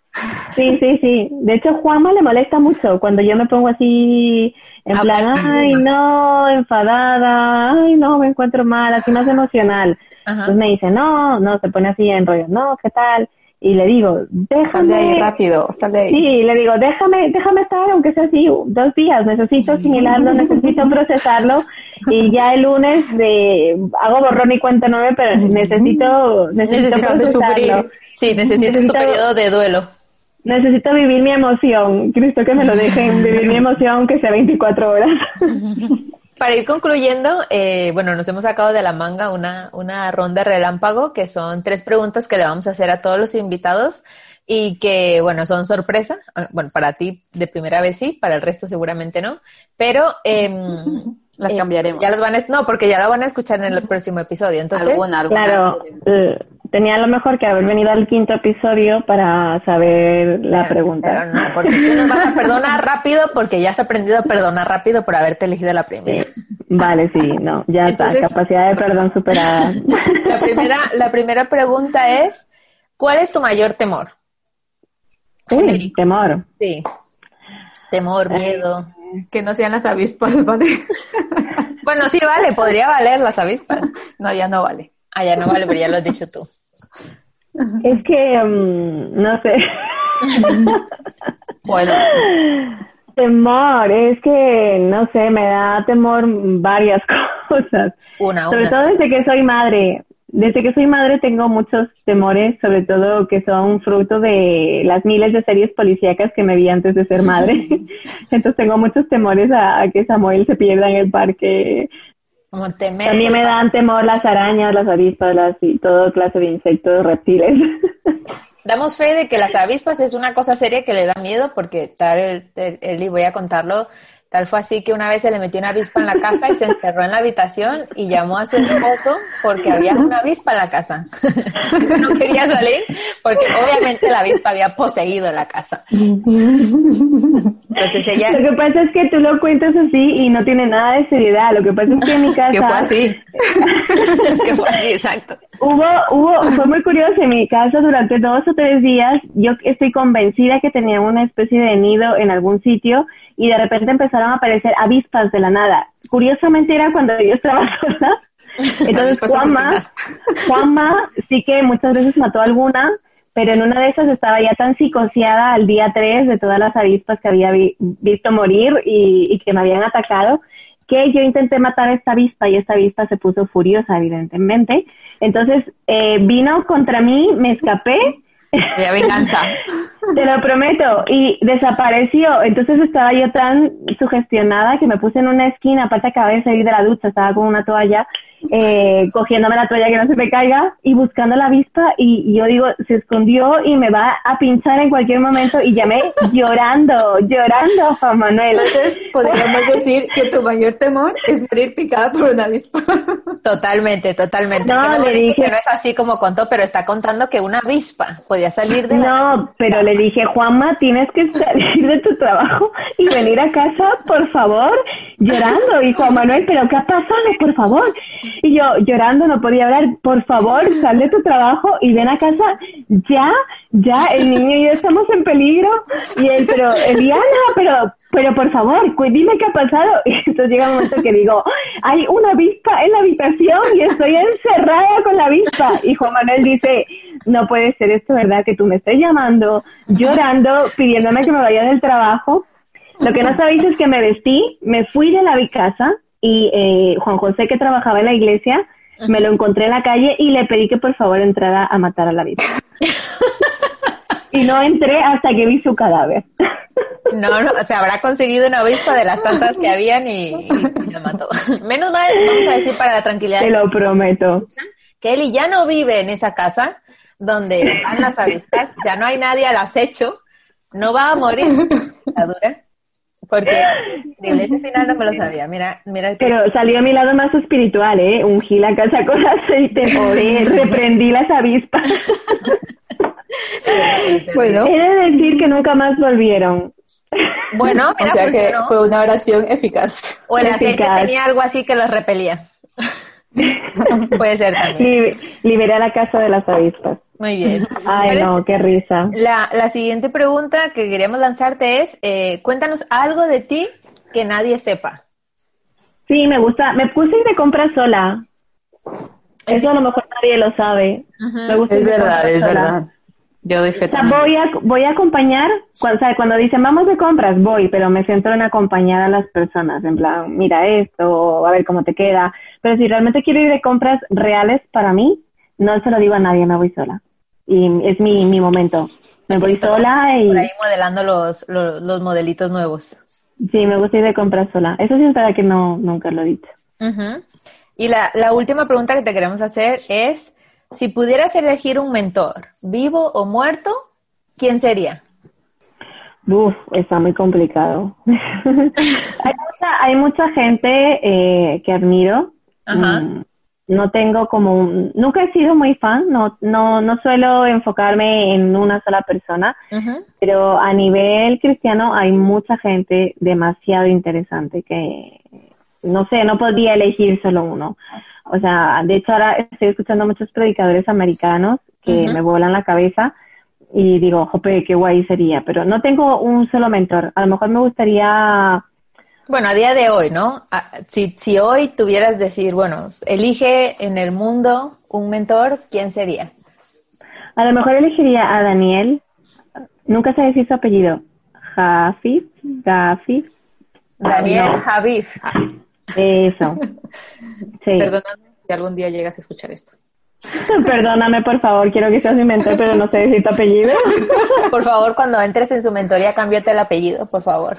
S1: Sí, sí, sí. De hecho, Juanma le molesta mucho cuando yo me pongo así en ah, plan, ay, no, enfadada, ay, no, me encuentro mal, así más emocional. Entonces me dice, no, no, se pone así en rollo, no, ¿qué tal? Y le digo, déjame. Sal de
S3: ahí rápido, sal de ahí.
S1: Sí, le digo, déjame, déjame estar, aunque sea así, dos días, necesito asimilarlo, necesito procesarlo. Y ya el lunes de, hago borrón y cuenta nueve, pero necesito, necesito procesarlo.
S2: Sí, necesito, necesito tu periodo de duelo.
S1: Necesito vivir mi emoción. Cristo que me lo dejen vivir mi emoción, que sea 24 horas.
S2: Para ir concluyendo, eh, bueno, nos hemos sacado de la manga una, una ronda relámpago, que son tres preguntas que le vamos a hacer a todos los invitados y que, bueno, son sorpresa. Ah, bueno, para ti de primera vez sí, para el resto seguramente no, pero... Eh,
S3: las cambiaremos.
S2: Ya las van a, no, porque ya la van a escuchar en el próximo episodio. Entonces,
S1: alguna, claro, eh, tenía lo mejor que haber venido al quinto episodio para saber la pregunta.
S2: Pero no, porque tú nos vas a perdonar rápido porque ya has aprendido a perdonar rápido por haberte elegido la primera.
S1: Vale, sí, no, ya está, capacidad de perdón superada.
S2: La primera, la primera pregunta es, ¿cuál es tu mayor temor?
S1: Sí, temor.
S2: Sí. Temor, miedo.
S3: que no sean las avispas, ¿vale?
S2: bueno, sí vale, podría valer las avispas.
S3: No, ya no vale.
S2: Ah, ya no vale, pero ya lo has dicho tú.
S1: Es que, mm, no sé.
S3: bueno.
S1: Temor, es que, no sé, me da temor varias cosas.
S2: Una,
S1: Sobre
S2: una.
S1: todo desde que soy madre. Desde que soy madre tengo muchos temores, sobre todo que son fruto de las miles de series policíacas que me vi antes de ser madre. Entonces tengo muchos temores a, a que Samuel se pierda en el parque.
S2: Como temer
S1: También me dan temor las arañas, las avispas, las, y todo clase de insectos, reptiles.
S2: Damos fe de que las avispas es una cosa seria que le da miedo porque tal, el- Eli, voy a contarlo, tal fue así que una vez se le metió una avispa en la casa y se encerró en la habitación y llamó a su esposo porque había una avispa en la casa. no quería salir porque obviamente la avispa había poseído la casa. Entonces ella,
S1: Lo que pasa es que tú lo cuentas así y no tiene nada de seriedad. Lo que pasa es que en mi casa
S3: Que fue así.
S2: es que fue así, exacto.
S1: hubo, hubo, fue muy curioso en mi casa durante dos o tres días. Yo estoy convencida que tenía una especie de nido en algún sitio y de repente empezaron a aparecer avispas de la nada. Curiosamente era cuando yo estaba sola. Entonces Juanma. Juanma sí que muchas veces mató alguna, pero en una de esas estaba ya tan psicoseada al día 3 de todas las avispas que había vi- visto morir y, y que me habían atacado, que yo intenté matar a esta avispa y esta avispa se puso furiosa, evidentemente. Entonces eh, vino contra mí, me escapé,
S3: Había venganza.
S1: te lo prometo, y desapareció. Entonces estaba yo tan sugestionada que me puse en una esquina, aparte acabé de salir de la ducha, estaba con una toalla, eh, cogiéndome la toalla que no se me caiga y buscando la avispa y, y yo digo, se escondió y me va a pinchar en cualquier momento y llamé llorando, llorando Juan Manuel.
S3: Entonces, podríamos decir que tu mayor temor es morir picada por una avispa.
S2: Totalmente, totalmente.
S1: No,
S2: que no
S1: le dije-
S2: que no es así como contó, pero está contando que una avispa podía salir de la
S1: No, pero le dije, Juanma, tienes que salir de tu trabajo y venir a casa, por favor, llorando. Y Juan Manuel, ¿pero qué ha pasado? Por favor. Y yo, llorando, no podía hablar, por favor, sal de tu trabajo y ven a casa ya, ya, el niño y yo estamos en peligro. Y él, pero, Eliana, pero, pero por favor, dime qué ha pasado. Y entonces llega un momento que digo, hay una avispa en la habitación y estoy encerrada con la avispa. Y Juan Manuel dice, no puede ser esto, ¿verdad? Que tú me estés llamando, llorando, pidiéndome que me vaya del trabajo. Lo que no sabéis es que me vestí, me fui de la casa y eh, Juan José, que trabajaba en la iglesia, me lo encontré en la calle y le pedí que por favor entrara a matar a la avispa. Y no entré hasta que vi su cadáver.
S2: No, no, o sea, habrá conseguido una avispa de las tantas que habían y, y la mató. Menos mal, vamos a decir para la tranquilidad,
S1: Te lo prometo.
S2: que Eli ya no vive en esa casa donde van las avispas, ya no hay nadie al acecho, no va a morir la dura, porque ese final no me lo sabía, mira, mira,
S1: Pero salió a mi lado más espiritual, ¿eh? Ungí la casa con aceite, oré, reprendí las avispas.
S3: Bueno,
S1: He de decir que nunca más volvieron.
S2: bueno,
S3: o
S2: mira,
S3: sea
S2: ¿por
S3: que
S2: no?
S3: fue una oración eficaz.
S2: o el aceite tenía algo así que los repelía. Puede ser también.
S1: Li- liberé a la casa de las avispas.
S2: Muy bien.
S1: Ay,
S2: ¿Cuál es
S1: no, qué risa.
S2: La, la siguiente pregunta que queríamos lanzarte es, eh, cuéntanos algo de ti que nadie sepa.
S1: Sí, me gusta. Me puse ir de compras sola. Eso a lo mejor nadie lo sabe. Me gusta
S3: Es verdad, es
S1: sola.
S3: verdad. Yo doy fe también.
S1: voy a, voy a acompañar, cuando, o sea, cuando dicen vamos de compras, voy, pero me centro en acompañar a las personas, en plan, mira esto, a ver cómo te queda. Pero si realmente quiero ir de compras reales para mí, no se lo digo a nadie, me voy sola. Y es mi, mi momento. Me voy
S2: Sí,
S1: sola y
S2: Por ahí modelando los, los, los modelitos nuevos.
S1: sí, me gusta ir de compras sola. Eso sí es verdad que no, nunca lo he dicho.
S2: Y la, la última pregunta que te queremos hacer es, si pudieras elegir un mentor, vivo o muerto, ¿quién sería?
S1: Uf, está muy complicado. hay, mucha, hay mucha gente eh, que admiro.
S2: Ajá.
S1: Mm, no tengo como un, nunca he sido muy fan, no, no, no suelo enfocarme en una sola persona, pero a nivel cristiano hay mucha gente demasiado interesante que, no sé, no podría elegir solo uno. O sea, de hecho ahora estoy escuchando muchos predicadores americanos que me vuelan la cabeza y digo, jope, qué guay sería, pero no tengo un solo mentor. A lo mejor me gustaría
S2: Bueno, a día de hoy, ¿no? Si, si hoy tuvieras decir, bueno, elige en el mundo un mentor, ¿quién sería?
S1: A lo mejor elegiría a Daniel. Nunca sé decir su apellido. Jafif, Jafif.
S2: Daniel Javif.
S1: Eso.
S3: Sí. Perdóname si algún día llegas a escuchar esto.
S1: Perdóname, por favor, quiero que seas mi mentor, pero no sé decir tu apellido.
S2: Por favor, cuando entres en su mentoría, cámbiate el apellido, por favor.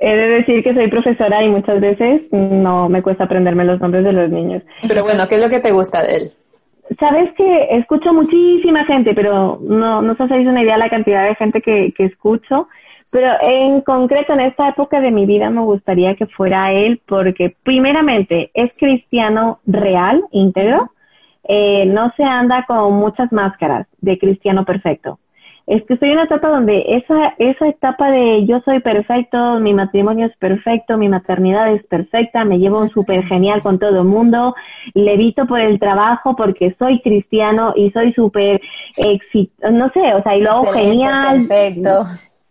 S1: He de decir que soy profesora y muchas veces no me cuesta aprenderme los nombres de los niños.
S3: Pero bueno, ¿qué es lo que te gusta de él?
S1: Sabes que escucho muchísima gente, pero no, no os hacéis una idea la cantidad de gente que, que escucho. Pero en concreto, en esta época de mi vida me gustaría que fuera él porque primeramente es cristiano real, íntegro. Eh, no se anda con muchas máscaras de cristiano perfecto es que estoy en una etapa donde esa, esa etapa de yo soy perfecto, mi matrimonio es perfecto, mi maternidad es perfecta, me llevo súper genial con todo el mundo, levito por el trabajo porque soy cristiano y soy súper no sé, o sea, y lo hago genial.
S2: Perfecto.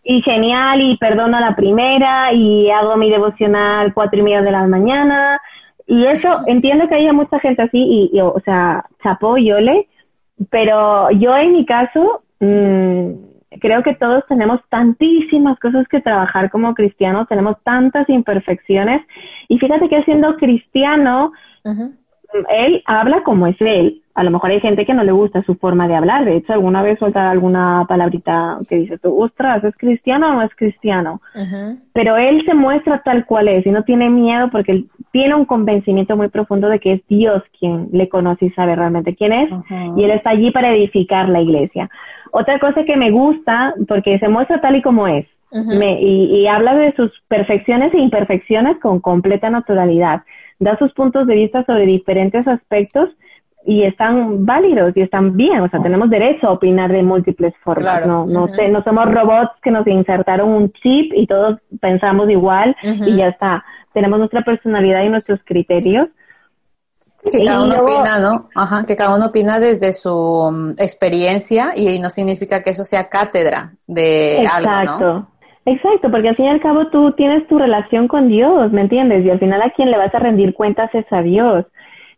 S1: Y genial, y perdono a la primera, y hago mi devocional cuatro y media de la mañana, y eso, entiendo que haya mucha gente así, y, o sea, chapó y ole, pero yo en mi caso, Mm, creo que todos tenemos tantísimas cosas que trabajar como cristianos, tenemos tantas imperfecciones y fíjate que siendo cristiano, él habla como es él. A lo mejor hay gente que no le gusta su forma de hablar. De hecho, alguna vez suelta alguna palabrita que dice tú, ostras, ¿es cristiano o no es cristiano? Pero él se muestra tal cual es y no tiene miedo porque él tiene un convencimiento muy profundo de que es Dios quien le conoce y sabe realmente quién es. Y él está allí para edificar la iglesia. Otra cosa que me gusta, porque se muestra tal y como es, y, y, habla de sus perfecciones e imperfecciones con completa naturalidad. Da sus puntos de vista sobre diferentes aspectos y están válidos y están bien, o sea, tenemos derecho a opinar de múltiples formas, no, no, no somos robots que nos insertaron un chip y todos pensamos igual y ya está. Tenemos nuestra personalidad y nuestros criterios
S3: que cada uno opina, ¿no? Ajá, que cada uno opina desde su mm, experiencia y no significa que eso sea cátedra de algo, ¿no?
S1: Exacto, porque al fin y al cabo tú tienes tu relación con Dios, ¿me entiendes? Y al final a quien le vas a rendir cuentas es a Dios.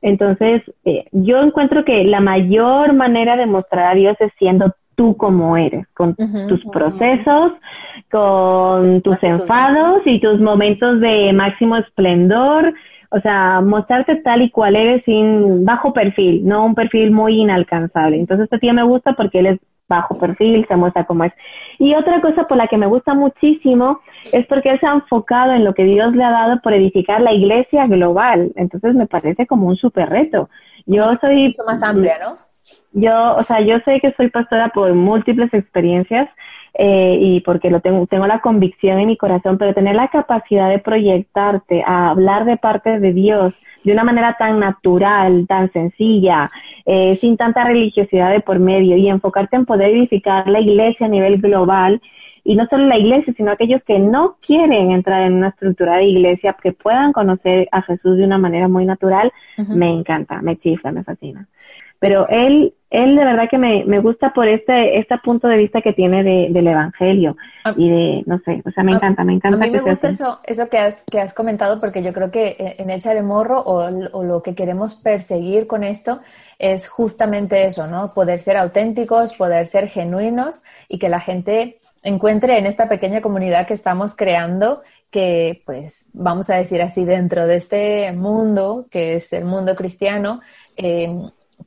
S1: Entonces, eh, yo encuentro que la mayor manera de mostrar a Dios es siendo tú como eres, con tus procesos, con tus enfados y tus momentos de máximo esplendor, o sea, mostrarte tal y cual eres sin bajo perfil, no un perfil muy inalcanzable. Entonces, este tío me gusta porque él es bajo perfil, se muestra como es. Y otra cosa por la que me gusta muchísimo es porque él se ha enfocado en lo que Dios le ha dado por edificar la iglesia global. Entonces, me parece como un súper reto. Yo soy...
S2: Mucho más amplia, ¿no?
S1: Yo, o sea, yo sé que soy pastora por múltiples experiencias, eh, y porque lo tengo, tengo la convicción en mi corazón, pero tener la capacidad de proyectarte, a hablar de parte de Dios de una manera tan natural, tan sencilla, eh, sin tanta religiosidad de por medio y enfocarte en poder edificar la iglesia a nivel global y no solo la iglesia, sino aquellos que no quieren entrar en una estructura de iglesia, que puedan conocer a Jesús de una manera muy natural, me encanta, me chifla, me fascina. Pero él, él de verdad que me, me gusta por este, este punto de vista que tiene de, del evangelio ah. y de, no sé, o sea, me encanta, me encanta.
S2: A mí me gusta eso, eso que has, que has comentado porque yo creo que en Echa de Morro o, o lo que queremos perseguir con esto es justamente eso, ¿no? Poder ser auténticos, poder ser genuinos y que la gente encuentre en esta pequeña comunidad que estamos creando que, pues, vamos a decir así, dentro de este mundo, que es el mundo cristiano, eh,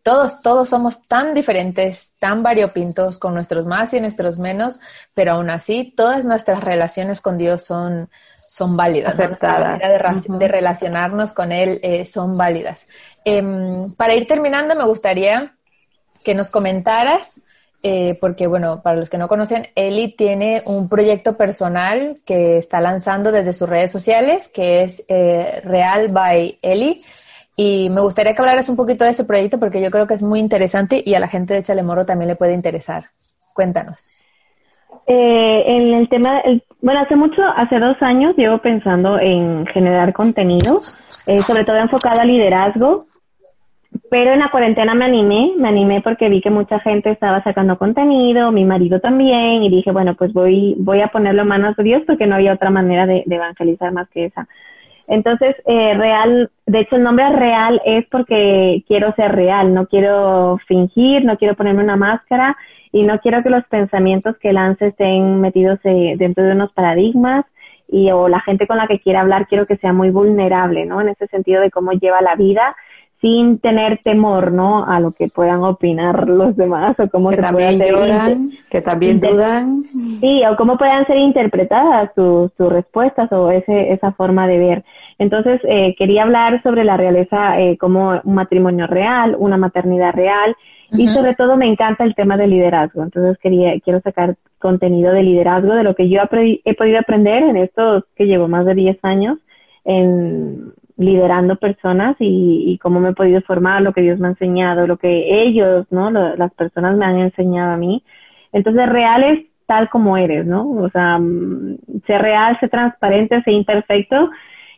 S2: todos, todos somos tan diferentes, tan variopintos, con nuestros más y nuestros menos, pero aún así todas nuestras relaciones con Dios son, son válidas.
S3: Aceptadas.
S2: de, relacionarnos con Él eh, son válidas. Em, para ir terminando, me gustaría que nos comentaras, eh, porque bueno, para los que no conocen, Eli tiene un proyecto personal que está lanzando desde sus redes sociales, que es eh, Real by Eli. Y me gustaría que hablaras un poquito de ese proyecto porque yo creo que es muy interesante y a la gente de Chalemorro también le puede interesar. Cuéntanos.
S1: Eh, en el tema, bueno, hace mucho, hace dos años llevo pensando en generar contenido, eh, sobre todo enfocado a liderazgo. pero en la cuarentena me animé, me animé porque vi que mucha gente estaba sacando contenido, mi marido también, y dije, bueno, pues voy, voy a ponerlo en manos de Dios porque no había otra manera de, evangelizar más que esa. Entonces, eh, real, de hecho el nombre real es porque quiero ser real, no quiero fingir, no quiero ponerme una máscara y no quiero que los pensamientos que lance estén metidos eh, dentro de unos paradigmas y o la gente con la que quiera hablar quiero que sea muy vulnerable, ¿no? En ese sentido de cómo lleva la vida sin tener temor, ¿no? A lo que puedan opinar los demás o cómo
S3: que también lloran, que también dudan.
S1: Sí, o cómo puedan ser interpretadas sus, sus respuestas o ese, esa forma de ver. Entonces, eh, quería hablar sobre la realeza eh, como un matrimonio real, una maternidad real y sobre todo me encanta el tema del liderazgo. Entonces, quería, quiero sacar contenido de liderazgo, de lo que yo he podido aprender en estos que llevo más de 10 años en liderando personas y, cómo me he podido formar, lo que Dios me ha enseñado, lo que ellos, ¿no? las personas me han enseñado a mí. Entonces, real es tal como eres, ¿no? O sea, mm, ser real, ser transparente, ser imperfecto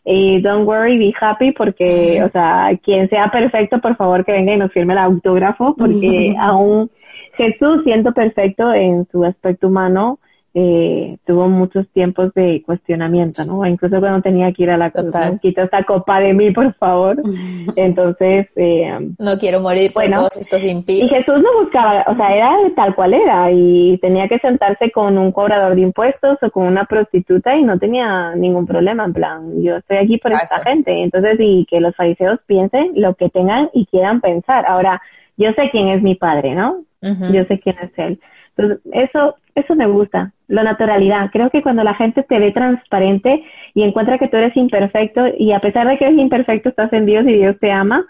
S1: y don't worry, be happy porque, o sea, quien sea perfecto, por favor que venga y nos firme el autógrafo porque aún Jesús siendo perfecto en su aspecto humano, eh, tuvo muchos tiempos de cuestionamiento, ¿no? Incluso cuando tenía que ir a la cruz, quita esta copa de mí, por favor. Entonces, eh,
S2: no quiero morir por todos estos impíos.
S1: Y Jesús no buscaba, o sea, era tal cual era y tenía que sentarse con un cobrador de impuestos o con una prostituta y no tenía ningún problema, en plan, yo estoy aquí por esta gente. Entonces, y que los fariseos piensen lo que tengan y quieran pensar. Ahora, yo sé quién es mi padre, ¿no? Yo sé quién es él. Entonces, eso, eso me gusta, la naturalidad. Creo que cuando la gente te ve transparente y encuentra que tú eres imperfecto y a pesar de que eres imperfecto estás en Dios y Dios te ama,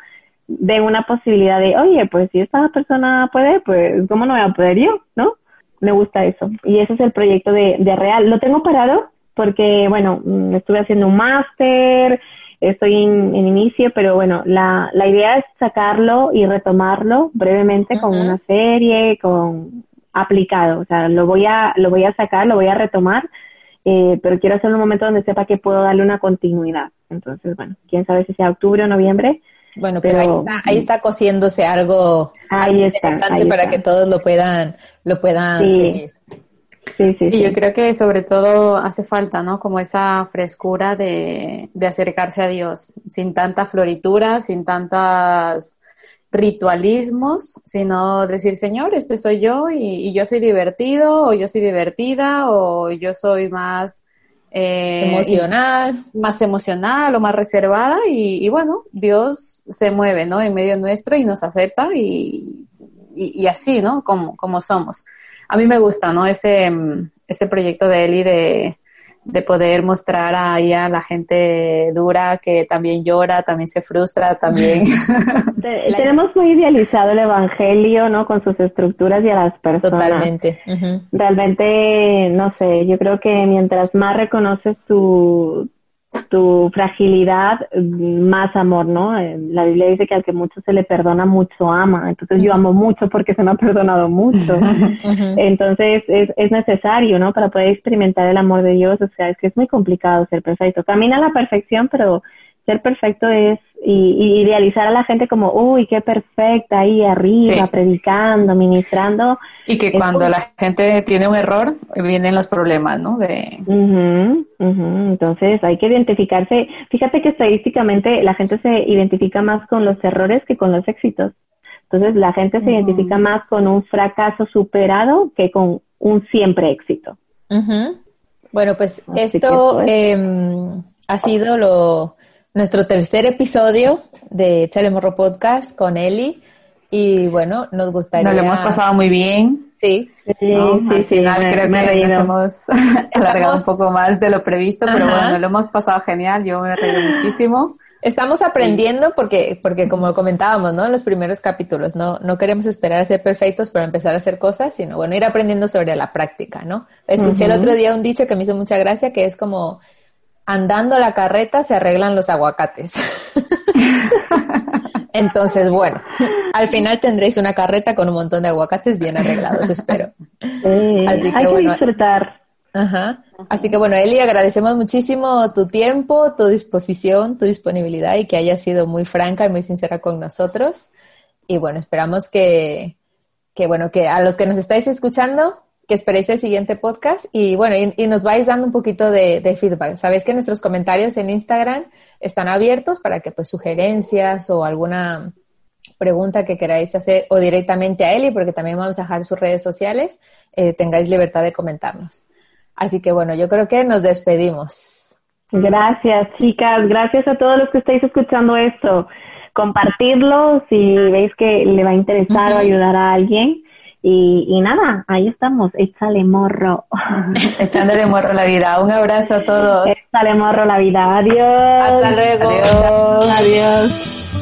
S1: de una posibilidad de, oye, pues si esta persona puede, pues ¿cómo no voy a poder yo? ¿No? Me gusta eso. Y ese es el proyecto de, de Real. Lo tengo parado porque, bueno, mm, estuve haciendo un máster, estoy en, inicio, pero bueno, la, la idea es sacarlo y retomarlo brevemente con una serie, con aplicado, o sea, lo voy a, lo voy a sacar, lo voy a retomar, eh, pero quiero hacerlo en un momento donde sepa que puedo darle una continuidad. Entonces, bueno, quién sabe si sea octubre o noviembre.
S2: Bueno, pero, ahí, está, ahí está cosiéndose algo, interesante para que todos lo puedan, lo puedan seguir.
S3: Sí, sí, y yo creo que sobre todo hace falta, ¿no? Como esa frescura de, de acercarse a Dios, sin tanta floritura, sin tantas ritualismos, sino decir, Señor, este soy yo y, yo soy divertido o yo soy divertida o yo soy más
S2: eh, emocional,
S3: más emocional o más reservada y, bueno, Dios se mueve, ¿no? En medio nuestro y nos acepta y, y, así, ¿no? Como, como somos. A mí me gusta, ¿no? Ese, ese proyecto de Eli de, de poder mostrar ahí a la gente dura que también llora, también se frustra, también.
S1: Tenemos muy idealizado el evangelio, ¿no? Con sus estructuras y a las personas.
S2: Totalmente.
S1: Realmente, no sé, yo creo que mientras más reconoces tu, tu fragilidad, más amor, ¿no? Eh, la Biblia dice que al que mucho se le perdona, mucho ama. Entonces yo amo mucho porque se me ha perdonado mucho. Entonces es, es necesario, ¿no? Para poder experimentar el amor de Dios. O sea, es que es muy complicado ser perfecto. Camina a la perfección, pero ser perfecto es y, idealizar a la gente como, uy, qué perfecta ahí arriba, predicando, ministrando.
S3: Y que cuando la gente tiene un error, vienen los problemas, ¿no? De...
S1: Entonces hay que identificarse. Fíjate que estadísticamente la gente se identifica más con los errores que con los éxitos. Entonces la gente se identifica más con un fracaso superado que con un siempre éxito.
S2: Bueno, pues esto. Em, ha sido lo nuestro tercer episodio de Chale Morro Podcast con Eli. Y bueno, nos gustaría.
S3: Nos lo hemos pasado muy bien.
S2: Sí.
S3: Sí, sí, Al final creo que nos hemos alargado un poco más de lo previsto, pero bueno, lo hemos pasado genial. Yo me he reído muchísimo.
S2: Estamos aprendiendo porque, porque como comentábamos, ¿no? En los primeros capítulos, no, no queremos esperar a ser perfectos para empezar a hacer cosas, sino bueno, ir aprendiendo sobre la práctica, ¿no? Escuché el otro día un dicho que me hizo mucha gracia, que es como, andando la carreta se arreglan los aguacates. Entonces, bueno, al final tendréis una carreta con un montón de aguacates bien arreglados, espero.
S1: Así que, hay que disfrutar.
S2: Ajá. Así que bueno, Eli, agradecemos muchísimo tu tiempo, tu disposición, tu disponibilidad y que hayas sido muy franca y muy sincera con nosotros. Y bueno, esperamos que, que bueno, que a los que nos estáis escuchando, que esperéis el siguiente podcast y bueno, y, nos vais dando un poquito de, de, feedback. Sabéis que nuestros comentarios en Instagram están abiertos para que pues sugerencias o alguna pregunta que queráis hacer o directamente a Eli, porque también vamos a dejar sus redes sociales, eh, tengáis libertad de comentarnos. Así que bueno, yo creo que nos despedimos.
S1: Gracias, chicas. Gracias a todos los que estáis escuchando esto. Compartirlo si veis que le va a interesar o ayudar a alguien. Y, y, nada, ahí estamos, échale morro.
S2: Echándole morro la vida. Un abrazo a todos.
S1: Échale morro la vida. Adiós.
S2: Hasta luego.
S1: Adiós. Adiós.